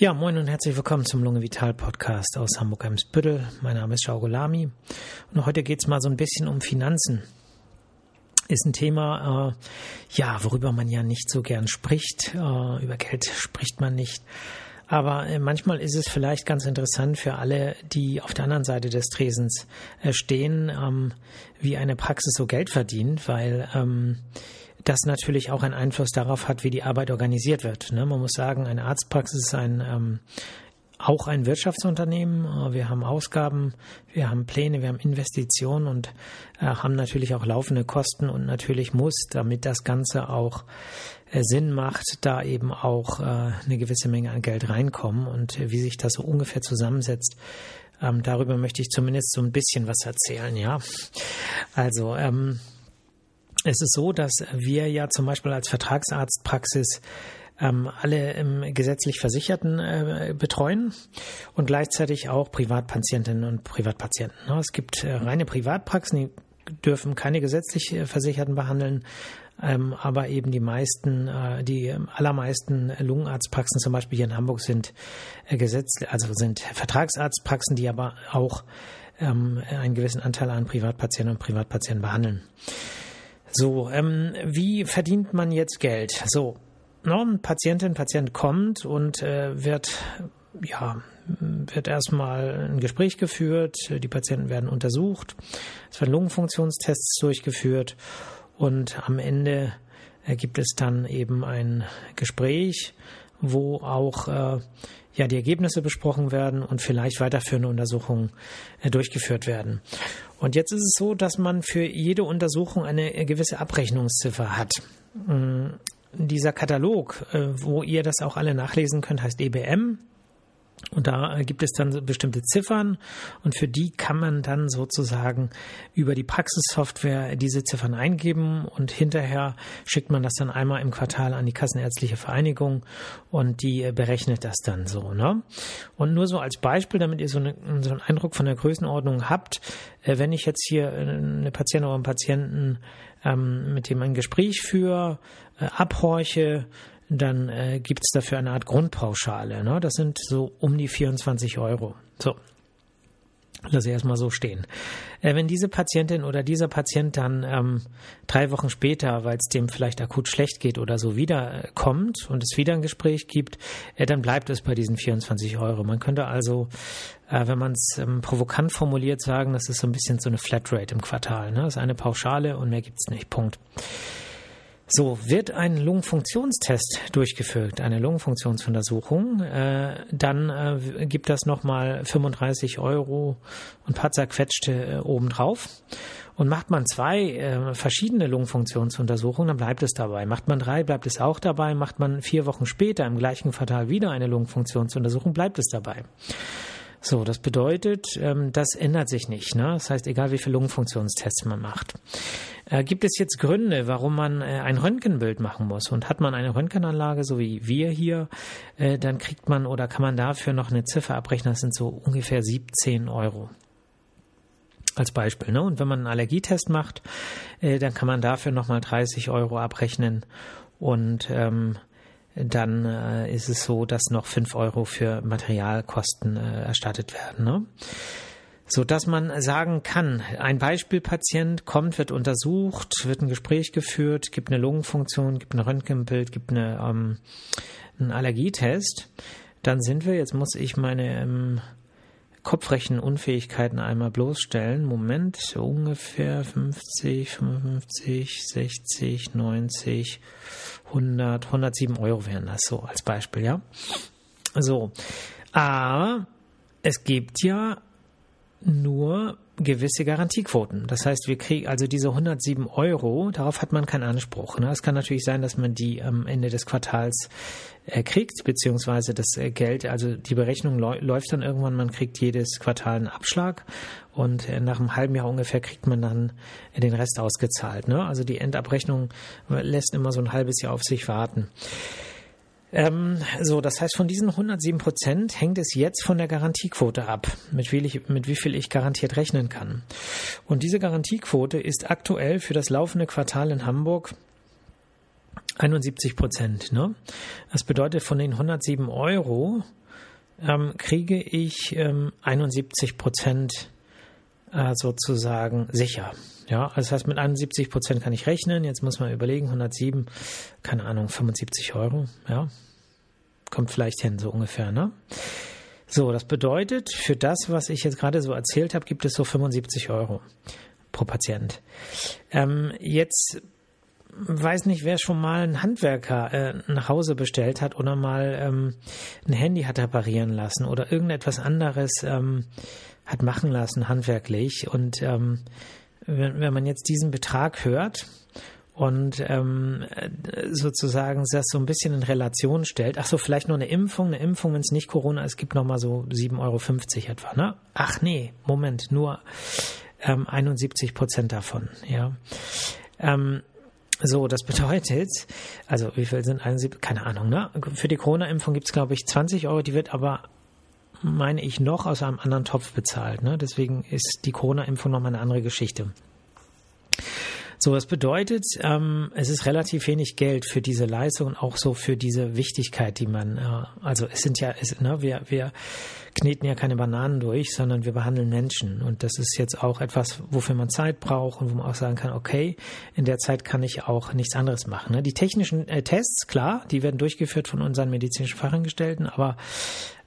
Ja, moin und herzlich willkommen zum Lunge Vital Podcast aus Hamburg-Eimsbüttel. Mein Name ist Schaugo Lamy und heute geht es mal so ein bisschen um Finanzen. Ist ein Thema, äh, ja, worüber man ja nicht so gern spricht. Äh, über Geld spricht man nicht. Aber äh, manchmal ist es vielleicht ganz interessant für alle, die auf der anderen Seite des Tresens äh, stehen, ähm, wie eine Praxis so Geld verdient, weil ähm, das natürlich auch einen Einfluss darauf hat, wie die Arbeit organisiert wird. Ne? Man muss sagen, eine Arztpraxis ist ein ähm, auch ein Wirtschaftsunternehmen. Äh, wir haben Ausgaben, wir haben Pläne, wir haben Investitionen und äh, haben natürlich auch laufende Kosten und natürlich muss, damit das Ganze auch äh, Sinn macht, da eben auch äh, eine gewisse Menge an Geld reinkommen und wie sich das so ungefähr zusammensetzt. Ähm, darüber möchte ich zumindest so ein bisschen was erzählen, ja. Also, ähm, es ist so, dass wir ja zum Beispiel als Vertragsarztpraxis ähm, alle ähm, gesetzlich Versicherten äh, betreuen und gleichzeitig auch Privatpatientinnen und Privatpatienten. Ne? Es gibt äh, reine Privatpraxen, die dürfen keine gesetzlich äh, Versicherten behandeln, ähm, aber eben die meisten, äh, die allermeisten Lungenarztpraxen zum Beispiel hier in Hamburg sind äh, Gesetz, also sind Vertragsarztpraxen, die aber auch ähm, einen gewissen Anteil an Privatpatienten und Privatpatienten behandeln. So, ähm, wie verdient man jetzt Geld? So, no, eine Patientin, Patient kommt und äh, wird, ja, wird erstmal ein Gespräch geführt, die Patienten werden untersucht, es werden Lungenfunktionstests durchgeführt und am Ende äh, gibt es dann eben ein Gespräch, wo auch äh, ja die Ergebnisse besprochen werden und vielleicht weiterführende Untersuchungen äh, durchgeführt werden. Und jetzt ist es so, dass man für jede Untersuchung eine gewisse Abrechnungsziffer hat. Mm, dieser Katalog, äh, wo ihr das auch alle nachlesen könnt, heißt EBM. Und da gibt es dann bestimmte Ziffern und für die kann man dann sozusagen über die Praxissoftware diese Ziffern eingeben und hinterher schickt man das dann einmal im Quartal an die Kassenärztliche Vereinigung und die berechnet das dann so. Ne? Und nur so als Beispiel, damit ihr so, eine, so einen Eindruck von der Größenordnung habt, äh, wenn ich jetzt hier eine Patientin oder einen Patienten ähm, mit dem ein Gespräch führe, äh, abhorche, dann äh, gibt es dafür eine Art Grundpauschale. Ne? Das sind so um die 24 Euro. So. Lass ich erstmal so stehen. Äh, wenn diese Patientin oder dieser Patient dann ähm, drei Wochen später, weil es dem vielleicht akut schlecht geht oder so, wieder äh, und es wieder ein Gespräch gibt, äh, dann bleibt es bei diesen 24 Euro. Man könnte also, äh, wenn man es ähm, provokant formuliert, sagen, das ist so ein bisschen so eine Flatrate im Quartal. Ne? Das ist eine Pauschale und mehr gibt's nicht. Punkt. So, wird ein Lungenfunktionstest durchgeführt, eine Lungenfunktionsuntersuchung, äh, dann äh, gibt das nochmal 35 Euro und paar zerquetschte äh, obendrauf. Und macht man zwei äh, verschiedene Lungenfunktionsuntersuchungen, dann bleibt es dabei. Macht man drei, bleibt es auch dabei. Macht man vier Wochen später im gleichen Quartal wieder eine Lungenfunktionsuntersuchung, bleibt es dabei. So, das bedeutet, ähm, das ändert sich nicht. Ne? Das heißt, egal wie viele Lungenfunktionstests man macht. Äh, gibt es jetzt Gründe, warum man äh, ein Röntgenbild machen muss? Und hat man eine Röntgenanlage, so wie wir hier, äh, dann kriegt man oder kann man dafür noch eine Ziffer abrechnen. Das sind so ungefähr 17 Euro als Beispiel. Ne? Und wenn man einen Allergietest macht, dann kann man dafür nochmal 30 Euro abrechnen. Und ähm, dann äh, ist es so, dass noch 5 Euro für Materialkosten äh, erstattet werden. Ne? so dass man sagen kann, ein Beispielpatient kommt, wird untersucht, wird ein Gespräch geführt, gibt eine Lungenfunktion, gibt ein Röntgenbild, gibt eine, ähm, einen Allergietest, dann sind wir, jetzt muss ich meine ähm, Kopfrechenunfähigkeiten einmal bloßstellen. Moment, ungefähr 50, 55, 60, 90, 100, 107 Euro wären das so als Beispiel, ja. So, aber es gibt ja nur gewisse Garantiequoten. Das heißt, wir kriegen also diese 107 Euro, darauf hat man keinen Anspruch. Ne? Es kann natürlich sein, dass man die am Ende des Quartals äh, kriegt, beziehungsweise das äh, Geld, also die Berechnung läuft dann irgendwann, man kriegt jedes Quartal einen Abschlag und äh, nach einem halben Jahr ungefähr kriegt man dann den Rest ausgezahlt. Ne? Also die Endabrechnung lässt immer so ein halbes Jahr auf sich warten. Ähm, so, das heißt, von diesen 107 Prozent hängt es jetzt von der Garantiequote ab, mit wie, ich, mit wie viel ich garantiert rechnen kann. Und diese Garantiequote ist aktuell für das laufende Quartal in Hamburg 71 Prozent. Ne? Das bedeutet, von den 107 Euro ähm, kriege ich ähm, 71 Prozent äh, sozusagen sicher. Ja, das heißt, mit 71 Prozent kann ich rechnen. Jetzt muss man überlegen, 107, keine Ahnung, 75 Euro. Ja, kommt vielleicht hin, so ungefähr. Ne? So, das bedeutet, für das, was ich jetzt gerade so erzählt habe, gibt es so 75 Euro pro Patient. Ähm, jetzt weiß nicht, wer schon mal einen Handwerker äh, nach Hause bestellt hat oder mal ähm, ein Handy hat reparieren lassen oder irgendetwas anderes ähm, hat machen lassen, handwerklich. Und ähm, wenn, wenn man jetzt diesen Betrag hört und ähm, sozusagen das so ein bisschen in Relation stellt, ach so, vielleicht nur eine Impfung, eine Impfung, wenn es nicht Corona ist, gibt nochmal so 7,50 Euro etwa, ne? Ach nee, Moment, nur ähm, 71 Prozent davon, ja. Ähm, so, das bedeutet, also wie viel sind 71, keine Ahnung, ne? Für die Corona-Impfung gibt es, glaube ich, 20 Euro, die wird aber, meine ich, noch aus einem anderen Topf bezahlt. Ne? Deswegen ist die Corona-Impfung nochmal eine andere Geschichte. So, das bedeutet, ähm, es ist relativ wenig Geld für diese Leistung und auch so für diese Wichtigkeit, die man, äh, also es sind ja, es, ne, wir, wir kneten ja keine Bananen durch, sondern wir behandeln Menschen. Und das ist jetzt auch etwas, wofür man Zeit braucht und wo man auch sagen kann, okay, in der Zeit kann ich auch nichts anderes machen. Ne? Die technischen äh, Tests, klar, die werden durchgeführt von unseren medizinischen Fachangestellten, aber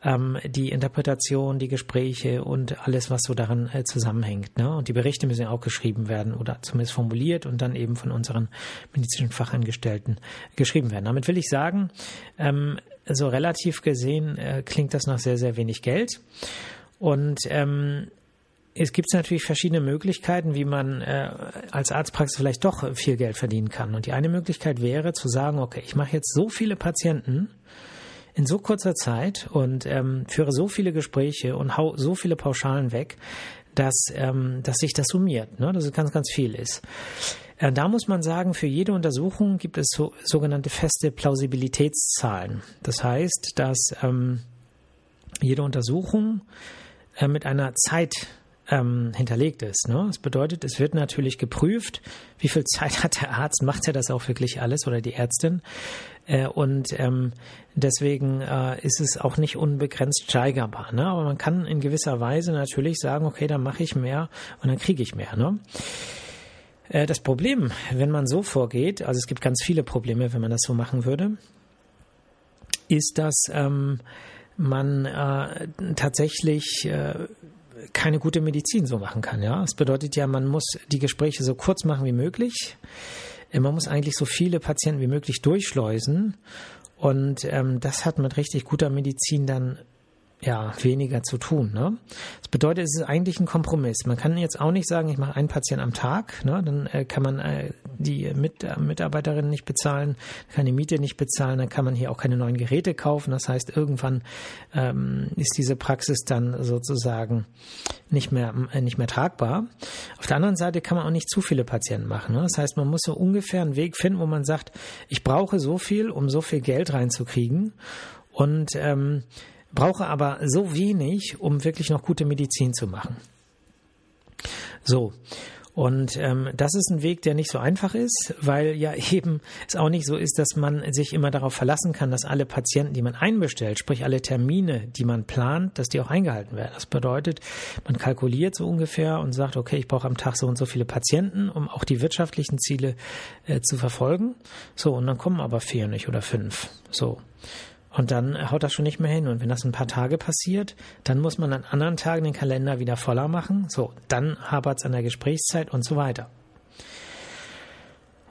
ähm, die Interpretation, die Gespräche und alles, was so daran äh, zusammenhängt. Ne? Und die Berichte müssen ja auch geschrieben werden oder zumindest formuliert und dann eben von unseren medizinischen Fachangestellten geschrieben werden. Damit will ich sagen, ähm, so relativ gesehen äh, klingt das nach sehr, sehr wenig Geld. Und ähm, es gibt natürlich verschiedene Möglichkeiten, wie man äh, als Arztpraxis vielleicht doch viel Geld verdienen kann. Und die eine Möglichkeit wäre zu sagen, okay, ich mache jetzt so viele Patienten, in so kurzer Zeit und ähm, führe so viele Gespräche und hau so viele Pauschalen weg, dass, ähm, dass sich das summiert, ne? dass es ganz, ganz viel ist. Äh, da muss man sagen, für jede Untersuchung gibt es so, sogenannte feste Plausibilitätszahlen. Das heißt, dass ähm, jede Untersuchung äh, mit einer Zeit ähm, hinterlegt ist. Ne? Das bedeutet, es wird natürlich geprüft, wie viel Zeit hat der Arzt, macht er das auch wirklich alles oder die Ärztin. Äh, und ähm, deswegen äh, ist es auch nicht unbegrenzt steigerbar. Ne? Aber man kann in gewisser Weise natürlich sagen, okay, dann mache ich mehr und dann kriege ich mehr. Ne? Äh, das Problem, wenn man so vorgeht, also es gibt ganz viele Probleme, wenn man das so machen würde, ist, dass ähm, man äh, tatsächlich äh, keine gute Medizin so machen kann. Ja, es bedeutet ja, man muss die Gespräche so kurz machen wie möglich. Äh, man muss eigentlich so viele Patienten wie möglich durchschleusen. Und ähm, das hat mit richtig guter Medizin dann ja, weniger zu tun. Ne? Das bedeutet, es ist eigentlich ein Kompromiss. Man kann jetzt auch nicht sagen, ich mache einen Patienten am Tag, ne? dann äh, kann man äh, die Mit äh, Mitarbeiterinnen nicht bezahlen, kann die Miete nicht bezahlen, dann kann man hier auch keine neuen Geräte kaufen. Das heißt, irgendwann ähm, ist diese Praxis dann sozusagen nicht mehr, äh, nicht mehr tragbar. Auf der anderen Seite kann man auch nicht zu viele Patienten machen. Ne? Das heißt, man muss so ungefähr einen Weg finden, wo man sagt, ich brauche so viel, um so viel Geld reinzukriegen. Und ähm, brauche aber so wenig, um wirklich noch gute Medizin zu machen. So. Und ähm, das ist ein Weg, der nicht so einfach ist, weil ja eben es auch nicht so ist, dass man sich immer darauf verlassen kann, dass alle Patienten, die man einbestellt, sprich alle Termine, die man plant, dass die auch eingehalten werden. Das bedeutet, man kalkuliert so ungefähr und sagt, okay, ich brauche am Tag so und so viele Patienten, um auch die wirtschaftlichen Ziele äh, zu verfolgen. So, und dann kommen aber vier nicht oder fünf. So. Und dann haut das schon nicht mehr hin. Und wenn das ein paar Tage passiert, dann muss man an anderen Tagen den Kalender wieder voller machen. So, dann hapert es an der Gesprächszeit und so weiter.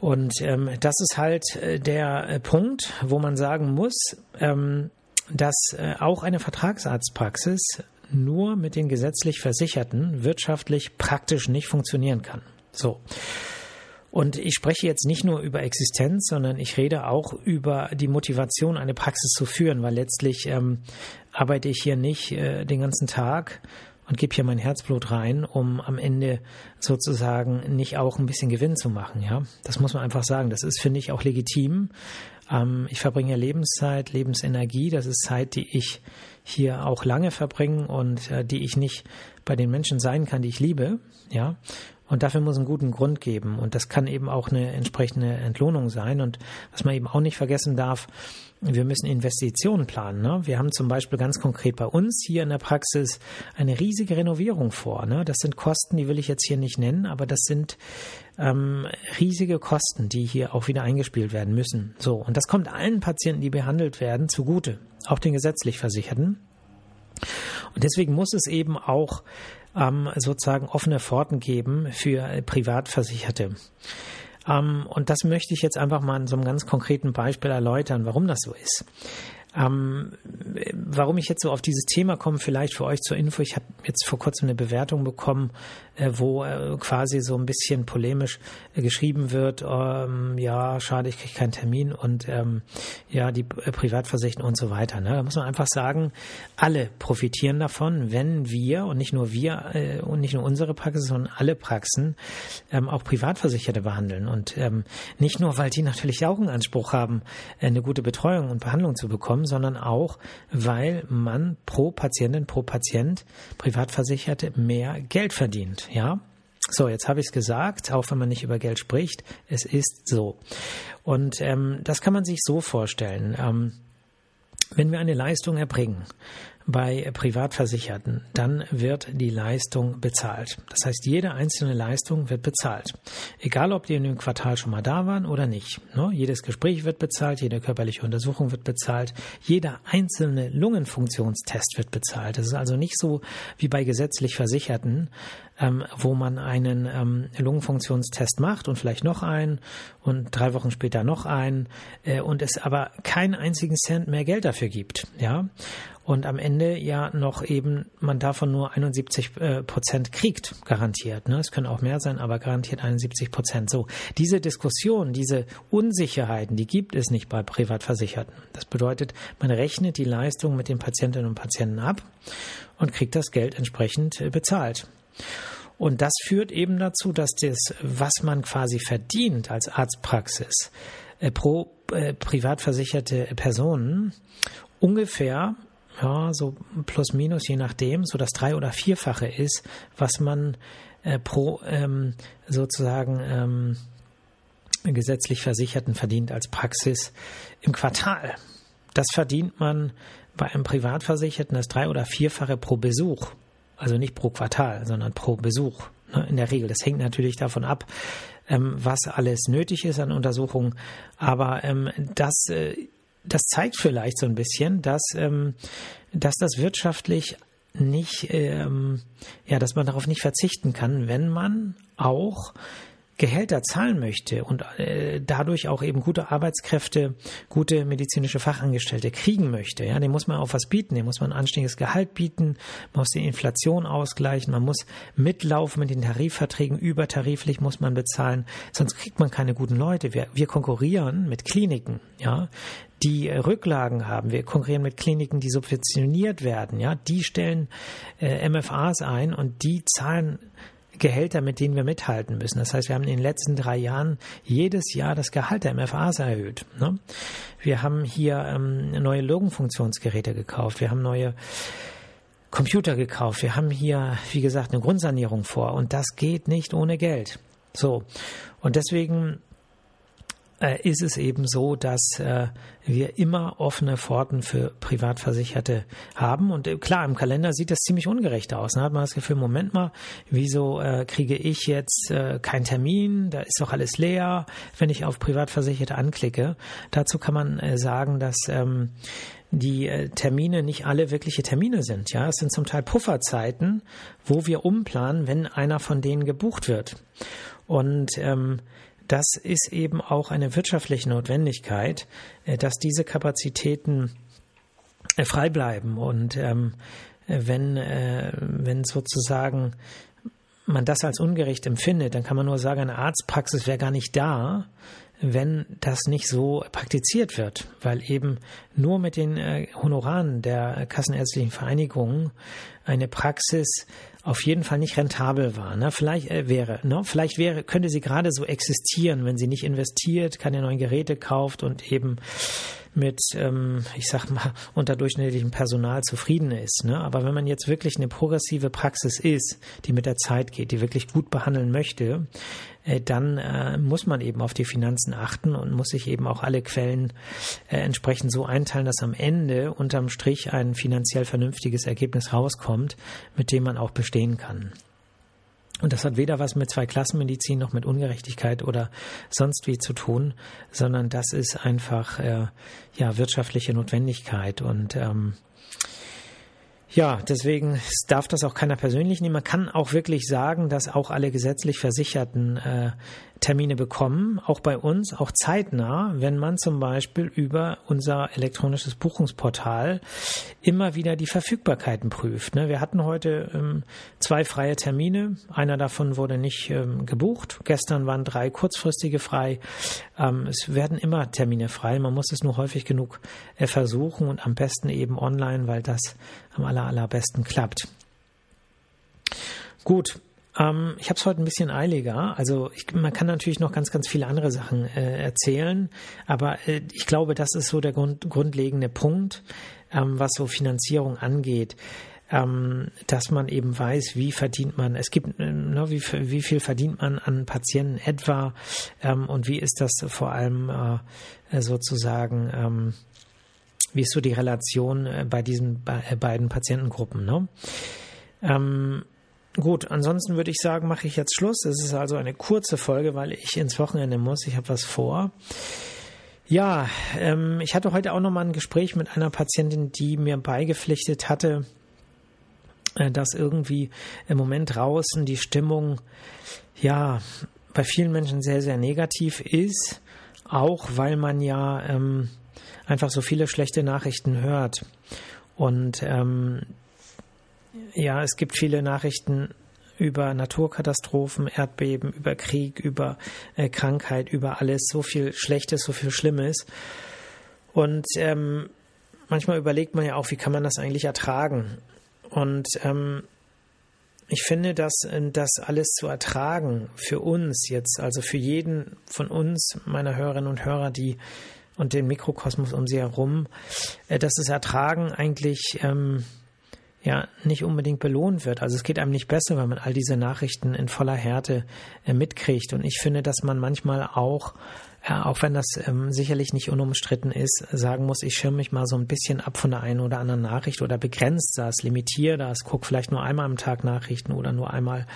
Und ähm, das ist halt äh, der äh, Punkt, wo man sagen muss, ähm, dass äh, auch eine Vertragsarztpraxis nur mit den gesetzlich Versicherten wirtschaftlich praktisch nicht funktionieren kann. So. Und ich spreche jetzt nicht nur über Existenz, sondern ich rede auch über die Motivation, eine Praxis zu führen, weil letztlich ähm, arbeite ich hier nicht äh, den ganzen Tag und gebe hier mein Herzblut rein, um am Ende sozusagen nicht auch ein bisschen Gewinn zu machen. Ja, das muss man einfach sagen. Das ist, finde ich, auch legitim. Ähm, ich verbringe Lebenszeit, Lebensenergie. Das ist Zeit, die ich hier auch lange verbringen und äh, die ich nicht bei den Menschen sein kann, die ich liebe, ja. Und dafür muss einen guten Grund geben. Und das kann eben auch eine entsprechende Entlohnung sein. Und was man eben auch nicht vergessen darf, wir müssen Investitionen planen. Ne? Wir haben zum Beispiel ganz konkret bei uns hier in der Praxis eine riesige Renovierung vor. Ne? Das sind Kosten, die will ich jetzt hier nicht nennen, aber das sind ähm, riesige Kosten, die hier auch wieder eingespielt werden müssen. So, und das kommt allen Patienten, die behandelt werden, zugute, auch den gesetzlich Versicherten. Und deswegen muss es eben auch ähm, sozusagen offene Pforten geben für Privatversicherte. Ähm, und das möchte ich jetzt einfach mal in so einem ganz konkreten Beispiel erläutern, warum das so ist. Ähm, warum ich jetzt so auf dieses Thema komme, vielleicht für euch zur Info. Ich habe jetzt vor kurzem eine Bewertung bekommen, äh, wo äh, quasi so ein bisschen polemisch äh, geschrieben wird, ähm, ja, schade, ich kriege keinen Termin und ähm, ja, die äh, Privatversicherten und so weiter. Ne? Da muss man einfach sagen, alle profitieren davon, wenn wir und nicht nur wir äh, und nicht nur unsere Praxis, sondern alle Praxen ähm, auch Privatversicherte behandeln. Und ähm, nicht nur, weil die natürlich auch einen Anspruch haben, äh, eine gute Betreuung und Behandlung zu bekommen, bekommen, sondern auch, weil man pro Patientin, pro Patient, Privatversicherte mehr Geld verdient. Ja, so, jetzt habe ich es gesagt, auch wenn man nicht über Geld spricht, es ist so. Und ähm, das kann man sich so vorstellen. Ähm, wenn wir eine Leistung erbringen bei Privatversicherten, dann wird die Leistung bezahlt. Das heißt, jede einzelne Leistung wird bezahlt. Egal, ob die in dem Quartal schon mal da waren oder nicht. Ne? Jedes Gespräch wird bezahlt, jede körperliche Untersuchung wird bezahlt, jeder einzelne Lungenfunktionstest wird bezahlt. Das ist also nicht so wie bei gesetzlich Versicherten, ähm, wo man einen ähm, Lungenfunktionstest macht und vielleicht noch einen und drei Wochen später noch einen äh, und es aber keinen einzigen Cent mehr Geld dafür gibt. Ja, und am Ende ja noch eben man davon nur 71 äh, Prozent kriegt, garantiert. Ne? Es können auch mehr sein, aber garantiert 71 Prozent. So, diese Diskussion, diese Unsicherheiten, die gibt es nicht bei Privatversicherten. Das bedeutet, man rechnet die Leistung mit den Patientinnen und Patienten ab und kriegt das Geld entsprechend äh, bezahlt. Und das führt eben dazu, dass das, was man quasi verdient als Arztpraxis äh, pro äh, privat versicherte Personen, ungefähr ja, so plus minus, je nachdem, so das drei- oder vierfache ist, was man äh, pro ähm, sozusagen ähm, gesetzlich Versicherten verdient als Praxis im Quartal. Das verdient man bei einem Privatversicherten das drei- oder vierfache pro Besuch. Also nicht pro Quartal, sondern pro Besuch. Ne, in der Regel. Das hängt natürlich davon ab, ähm, was alles nötig ist an Untersuchungen. Aber ähm, das äh, das zeigt vielleicht so ein bisschen, dass, ähm, dass das wirtschaftlich nicht, ähm, ja, dass man darauf nicht verzichten kann, wenn man auch Gehälter zahlen möchte und äh, dadurch auch eben gute Arbeitskräfte, gute medizinische Fachangestellte kriegen möchte, ja, dem muss man auch was bieten, dem muss man ein anständiges Gehalt bieten, man muss die Inflation ausgleichen, man muss mitlaufen mit den Tarifverträgen, übertariflich muss man bezahlen, sonst kriegt man keine guten Leute. Wir, wir konkurrieren mit Kliniken, ja, die Rücklagen haben. Wir konkurrieren mit Kliniken, die subventioniert werden. Ja, die stellen äh, MFAs ein und die zahlen Gehälter, mit denen wir mithalten müssen. Das heißt, wir haben in den letzten drei Jahren jedes Jahr das Gehalt der MFAs erhöht. Ne? Wir haben hier ähm, neue Logenfunktionsgeräte gekauft. Wir haben neue Computer gekauft. Wir haben hier, wie gesagt, eine Grundsanierung vor. Und das geht nicht ohne Geld. So. Und deswegen ist es eben so, dass äh, wir immer offene Pforten für Privatversicherte haben. Und äh, klar, im Kalender sieht das ziemlich ungerecht aus. Da hat man das Gefühl, Moment mal, wieso äh, kriege ich jetzt äh, keinen Termin? Da ist doch alles leer, wenn ich auf Privatversicherte anklicke. Dazu kann man äh, sagen, dass ähm, die äh, Termine nicht alle wirkliche Termine sind. Ja, es sind zum Teil Pufferzeiten, wo wir umplanen, wenn einer von denen gebucht wird. Und ähm, das ist eben auch eine wirtschaftliche Notwendigkeit, äh, dass diese Kapazitäten äh, frei bleiben. Und ähm, wenn, äh, wenn sozusagen man das als ungerecht empfindet, dann kann man nur sagen, eine Arztpraxis wäre gar nicht da, wenn das nicht so praktiziert wird, weil eben nur mit den äh, Honoraren der Kassenärztlichen Vereinigung eine Praxis auf jeden Fall nicht rentabel war. Ne? Vielleicht äh, wäre, ne? vielleicht wäre, könnte sie gerade so existieren, wenn sie nicht investiert, keine neuen Geräte kauft und eben mit, ähm, ich sag mal, unterdurchschnittlichem Personal zufrieden ist. Ne? Aber wenn man jetzt wirklich eine progressive Praxis ist, die mit der Zeit geht, die wirklich gut behandeln möchte, äh, dann äh, muss man eben auf die Finanzen achten und muss sich eben auch alle Quellen äh, entsprechend so einteilen, dass am Ende unterm Strich ein finanziell vernünftiges Ergebnis rauskommt, mit dem man auch bestehen kann. Und das hat weder was mit Zweiklassenmedizin noch mit Ungerechtigkeit oder sonst wie zu tun, sondern das ist einfach äh, ja wirtschaftliche Notwendigkeit und ähm, ja, deswegen darf das auch keiner persönlich nehmen. Man kann auch wirklich sagen, dass auch alle gesetzlich Versicherten äh, Termine bekommen, auch bei uns, auch zeitnah, wenn man zum Beispiel über unser elektronisches Buchungsportal immer wieder die Verfügbarkeiten prüft. Ne? Wir hatten heute ähm, zwei freie Termine, einer davon wurde nicht ähm, gebucht. Gestern waren drei kurzfristige frei. Ähm, es werden immer Termine frei, man muss es nur häufig genug äh, versuchen und am besten eben online, weil das am aller, allerbesten klappt. Gut, ähm, ich habe es heute ein bisschen eiliger. Also ich, man kann natürlich noch ganz, ganz viele andere Sachen äh, erzählen, aber äh, ich glaube, das ist so der Grund, grundlegende Punkt, ähm, was so Finanzierung angeht. Ähm, dass man eben weiß, wie verdient man, es gibt, äh, ne, wie, wie viel verdient man an Patienten etwa ähm, und wie ist das vor allem äh, sozusagen, ähm, wie ist so die Relation äh, bei diesen äh, beiden Patientengruppen. Ne? Ähm, Gut, ansonsten würde ich sagen, mache ich jetzt Schluss. Es ist also eine kurze Folge, weil ich ins Wochenende muss. Ich habe was vor. Ja, ähm, ich hatte heute auch noch mal ein Gespräch mit einer Patientin, die mir beigepflichtet hatte, äh, dass irgendwie im Moment draußen die Stimmung ja bei vielen Menschen sehr, sehr negativ ist, auch weil man ja ähm, einfach so viele schlechte Nachrichten hört. Und ähm, ja, es gibt viele Nachrichten über Naturkatastrophen, Erdbeben, über Krieg, über äh, Krankheit, über alles, so viel Schlechtes, so viel Schlimmes. Und ähm, manchmal überlegt man ja auch, wie kann man das eigentlich ertragen? Und ähm, ich finde, dass das alles zu ertragen für uns jetzt, also für jeden von uns, meiner Hörerinnen und Hörer, die und den Mikrokosmos um sie herum, äh, dass das Ertragen eigentlich ähm, ja nicht unbedingt belohnt wird. Also es geht einem nicht besser, wenn man all diese Nachrichten in voller Härte äh, mitkriegt. Und ich finde, dass man manchmal auch, äh, auch wenn das ähm, sicherlich nicht unumstritten ist, sagen muss, ich schirme mich mal so ein bisschen ab von der einen oder anderen Nachricht oder begrenzt das, limitiere das, gucke vielleicht nur einmal am Tag Nachrichten oder nur einmal,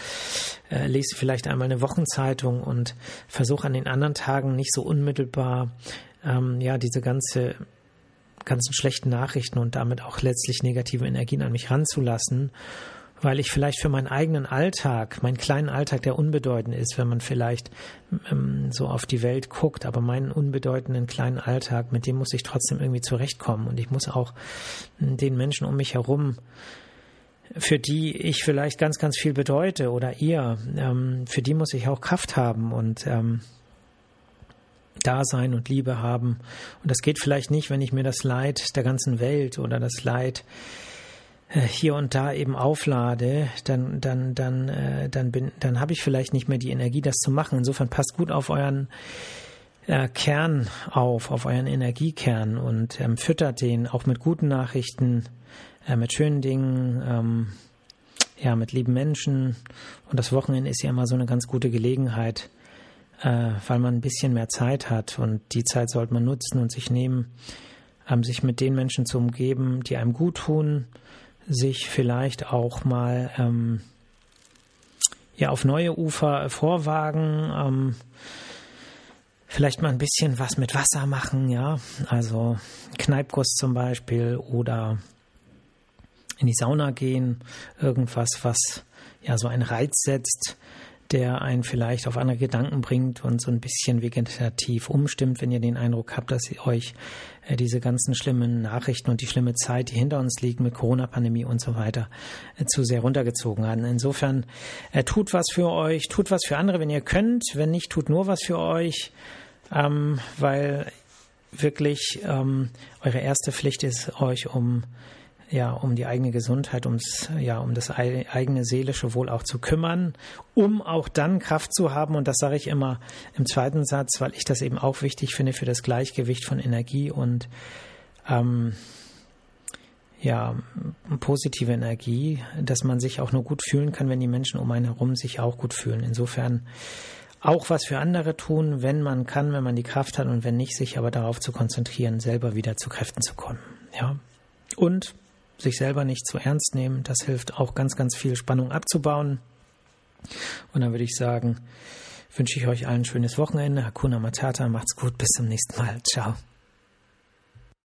äh, lese vielleicht einmal eine Wochenzeitung und versuche an den anderen Tagen nicht so unmittelbar ähm, ja diese ganze ganzen schlechten Nachrichten und damit auch letztlich negative Energien an mich ranzulassen, weil ich vielleicht für meinen eigenen Alltag, meinen kleinen Alltag, der unbedeutend ist, wenn man vielleicht ähm, so auf die Welt guckt, aber meinen unbedeutenden kleinen Alltag, mit dem muss ich trotzdem irgendwie zurechtkommen. Und ich muss auch den Menschen um mich herum für die ich vielleicht ganz, ganz viel bedeute oder ihr, ähm, für die muss ich auch Kraft haben. Und ähm, Dasein und Liebe haben. Und das geht vielleicht nicht, wenn ich mir das Leid der ganzen Welt oder das Leid äh, hier und da eben auflade, dann, dann, dann, äh, dann bin, dann habe ich vielleicht nicht mehr die Energie, das zu machen. Insofern passt gut auf euren äh, Kern auf, auf euren Energiekern und ähm, füttert den auch mit guten Nachrichten, äh, mit schönen Dingen, ähm, ja, mit lieben Menschen. Und das Wochenende ist ja immer so eine ganz gute Gelegenheit, äh, weil man ein bisschen mehr Zeit hat und die Zeit sollte man nutzen und sich nehmen, ähm, sich mit den Menschen zu umgeben, die einem gut tun, sich vielleicht auch mal ähm, ja auf neue Ufer vorwagen, ähm, vielleicht mal ein bisschen was mit Wasser machen, ja, also Kneipguss zum Beispiel oder in die Sauna gehen, irgendwas, was ja so einen Reiz setzt, der einen vielleicht auf andere Gedanken bringt und so ein bisschen vegetativ umstimmt, wenn ihr den Eindruck habt, dass ihr euch äh, diese ganzen schlimmen Nachrichten und die schlimme Zeit, die hinter uns liegt mit Corona-Pandemie und so weiter, äh, zu sehr runtergezogen haben. Insofern äh, tut was für euch, tut was für andere, wenn ihr könnt. Wenn nicht, tut nur was für euch, ähm, weil wirklich ähm, eure erste Pflicht ist, euch um ja, um die eigene Gesundheit, ums, ja, um das eigene seelische Wohl auch zu kümmern, um auch dann Kraft zu haben. Und das sage ich immer im zweiten Satz, weil ich das eben auch wichtig finde für das Gleichgewicht von Energie und ähm, ja, positive Energie, dass man sich auch nur gut fühlen kann, wenn die Menschen um einen herum sich auch gut fühlen. Insofern auch was für andere tun, wenn man kann, wenn man die Kraft hat und wenn nicht, sich aber darauf zu konzentrieren, selber wieder zu Kräften zu kommen. Ja. Und sich selber nicht zu ernst nehmen, das hilft auch ganz, ganz viel Spannung abzubauen. Und dann würde ich sagen, wünsche ich euch allen ein schönes Wochenende. Hakuna Matata, macht's gut, bis zum nächsten Mal. Ciao.